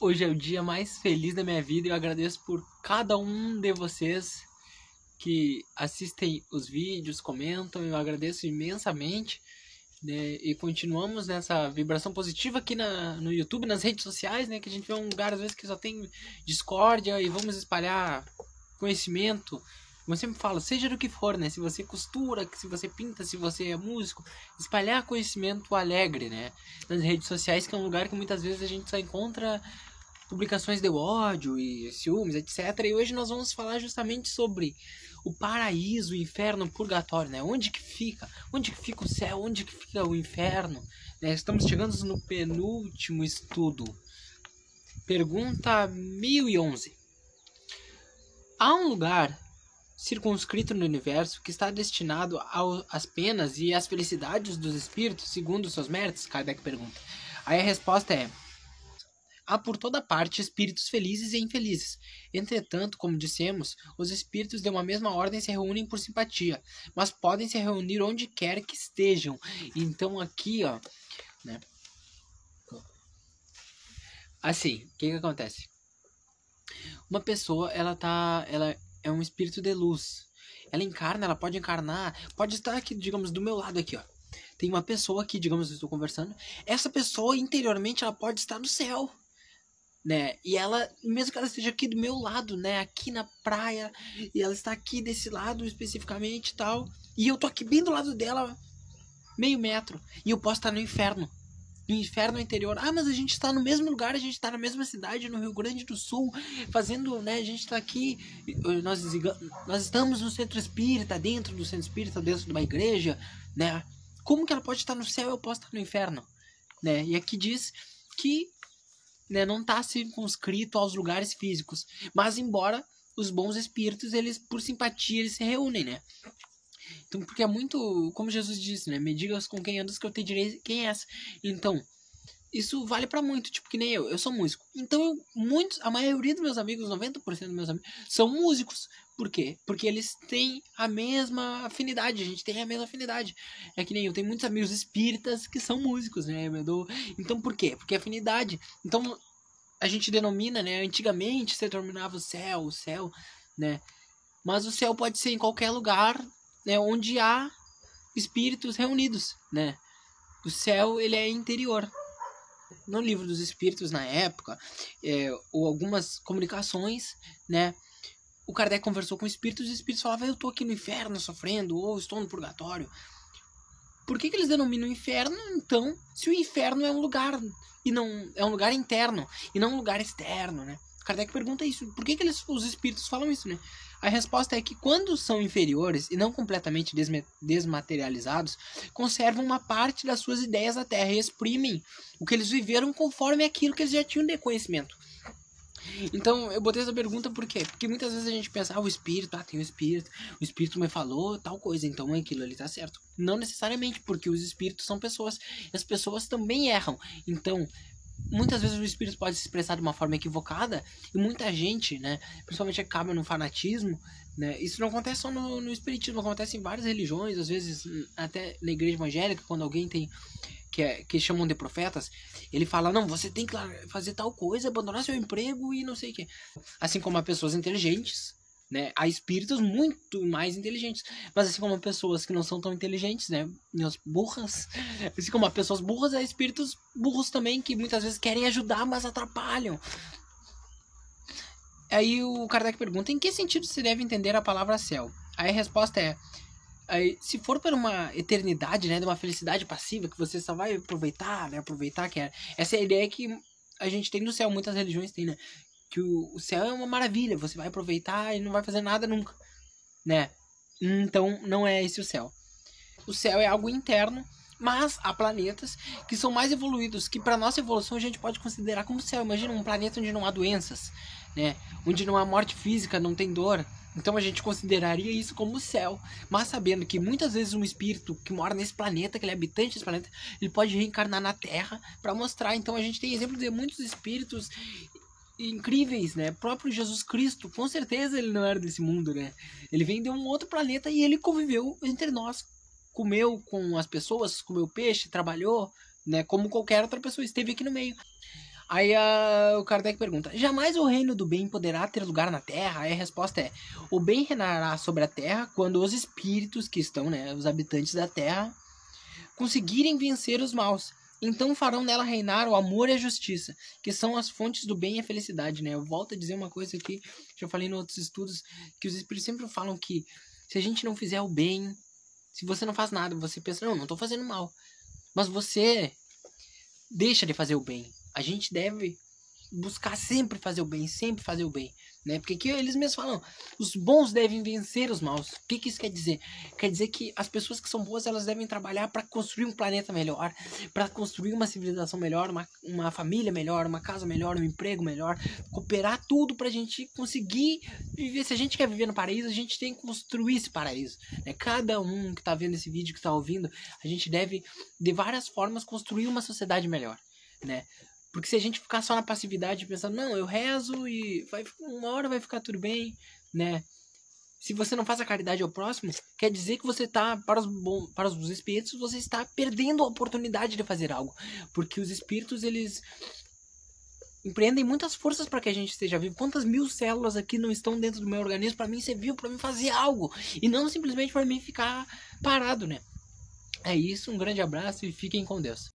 Hoje é o dia mais feliz da minha vida e eu agradeço por cada um de vocês que assistem os vídeos, comentam, eu agradeço imensamente. Né? E continuamos nessa vibração positiva aqui na, no YouTube, nas redes sociais, né? Que a gente vê um lugar às vezes que só tem discórdia e vamos espalhar conhecimento. Como eu sempre falo, seja do que for, né? Se você costura, se você pinta, se você é músico, espalhar conhecimento alegre, né? Nas redes sociais, que é um lugar que muitas vezes a gente só encontra publicações de ódio e ciúmes, etc. E hoje nós vamos falar justamente sobre o paraíso, o inferno, o purgatório, né? Onde que fica? Onde que fica o céu? Onde que fica o inferno? Né? Estamos chegando no penúltimo estudo. Pergunta 1011. Há um lugar circunscrito no universo que está destinado às penas e às felicidades dos espíritos segundo seus méritos? Kardec pergunta. Aí a resposta é Há por toda parte espíritos felizes e infelizes. Entretanto, como dissemos, os espíritos de uma mesma ordem se reúnem por simpatia, mas podem se reunir onde quer que estejam. Então aqui, ó, né? Assim, o que que acontece? Uma pessoa, ela tá, ela é um espírito de luz. Ela encarna, ela pode encarnar, pode estar aqui, digamos, do meu lado aqui, ó. Tem uma pessoa aqui, digamos, eu estou conversando. Essa pessoa interiormente ela pode estar no céu né? E ela, mesmo que ela esteja aqui do meu lado, né? Aqui na praia, e ela está aqui desse lado especificamente e tal, e eu tô aqui bem do lado dela, meio metro, e eu posso estar no inferno. No inferno interior. Ah, mas a gente está no mesmo lugar, a gente está na mesma cidade, no Rio Grande do Sul, fazendo, né? A gente está aqui, nós, nós estamos no centro espírita, dentro do centro espírita, dentro de uma igreja, né? Como que ela pode estar no céu e eu posso estar no inferno? Né? E aqui diz que né, não está circunscrito aos lugares físicos. Mas embora os bons espíritos, eles por simpatia, eles se reúnem, né? Então, porque é muito, como Jesus disse, né? Me digas com quem andas que eu te direi quem é essa. Então, isso vale para muito, tipo que nem eu, eu sou músico. Então, eu, muitos, a maioria dos meus amigos, 90% dos meus amigos, são músicos. Por quê? Porque eles têm a mesma afinidade, a gente tem a mesma afinidade. É que nem eu tenho muitos amigos espíritas que são músicos, né? Então por quê? Porque afinidade. Então a gente denomina, né? Antigamente se denominava o céu, o céu, né? Mas o céu pode ser em qualquer lugar, né? Onde há espíritos reunidos, né? O céu ele é interior. No livro dos espíritos na época, é, ou algumas comunicações, né? O Kardec conversou com espíritos e os espíritos falavam, eu estou aqui no inferno sofrendo, ou estou no purgatório. Por que, que eles denominam inferno, então, se o inferno é um lugar, e não é um lugar interno, e não um lugar externo, né? Kardec pergunta isso, por que, que eles, os espíritos falam isso, né? A resposta é que quando são inferiores e não completamente desmaterializados, conservam uma parte das suas ideias da Terra e exprimem o que eles viveram conforme aquilo que eles já tinham de conhecimento. Então, eu botei essa pergunta por quê? Porque muitas vezes a gente pensa, ah, o espírito, ah, tem o espírito, o espírito me falou tal coisa, então aquilo ali tá certo. Não necessariamente, porque os espíritos são pessoas, e as pessoas também erram. Então, muitas vezes o espírito pode se expressar de uma forma equivocada, e muita gente, né, principalmente acaba no fanatismo, né, isso não acontece só no, no espiritismo, acontece em várias religiões, às vezes até na igreja evangélica, quando alguém tem que, é, que chamam de profetas, ele fala, não, você tem que fazer tal coisa, abandonar seu emprego e não sei o que. Assim como há pessoas inteligentes, né? Há espíritos muito mais inteligentes. Mas assim como há pessoas que não são tão inteligentes, né? Burras. Assim como há pessoas burras, há espíritos burros também que muitas vezes querem ajudar, mas atrapalham. Aí o Kardec pergunta, em que sentido se deve entender a palavra céu? Aí a resposta é, Aí, se for para uma eternidade, né, de uma felicidade passiva que você só vai aproveitar, né, aproveitar que é, essa é a ideia que a gente tem no céu, muitas religiões têm, né, que o, o céu é uma maravilha, você vai aproveitar e não vai fazer nada nunca, né? Então não é esse o céu. O céu é algo interno, mas há planetas que são mais evoluídos, que para nossa evolução a gente pode considerar como céu. Imagina um planeta onde não há doenças, né? Onde não há morte física, não tem dor, então a gente consideraria isso como céu, mas sabendo que muitas vezes um espírito que mora nesse planeta, que ele é habitante desse planeta, ele pode reencarnar na Terra para mostrar. Então a gente tem exemplos de muitos espíritos incríveis, né? Próprio Jesus Cristo, com certeza ele não era desse mundo, né? Ele vem de um outro planeta e ele conviveu entre nós, comeu com as pessoas, comeu peixe, trabalhou, né? Como qualquer outra pessoa esteve aqui no meio. Aí a, o Kardec pergunta: Jamais o reino do bem poderá ter lugar na terra? Aí a resposta é: O bem reinará sobre a terra quando os espíritos que estão, né, os habitantes da terra, conseguirem vencer os maus. Então farão nela reinar o amor e a justiça, que são as fontes do bem e a felicidade, né? Eu volto a dizer uma coisa aqui, já falei em outros estudos, que os espíritos sempre falam que se a gente não fizer o bem, se você não faz nada, você pensa, não, não tô fazendo mal. Mas você deixa de fazer o bem. A gente deve buscar sempre fazer o bem, sempre fazer o bem né? Porque aqui eles mesmos falam, os bons devem vencer os maus. O que, que isso quer dizer? Quer dizer que as pessoas que são boas, elas devem trabalhar para construir um planeta melhor, para construir uma civilização melhor, uma, uma família melhor, uma casa melhor, um emprego melhor, cooperar tudo para a gente conseguir viver. Se a gente quer viver no paraíso, a gente tem que construir esse paraíso, né? Cada um que está vendo esse vídeo, que está ouvindo, a gente deve de várias formas construir uma sociedade melhor, né? Porque se a gente ficar só na passividade pensando, não, eu rezo e vai, uma hora vai ficar tudo bem, né? Se você não faz a caridade ao próximo, quer dizer que você está, para os, bom, para os espíritos, você está perdendo a oportunidade de fazer algo. Porque os espíritos, eles empreendem muitas forças para que a gente esteja vivo. Quantas mil células aqui não estão dentro do meu organismo para mim ser vivo, para mim fazer algo. E não simplesmente para mim ficar parado, né? É isso, um grande abraço e fiquem com Deus.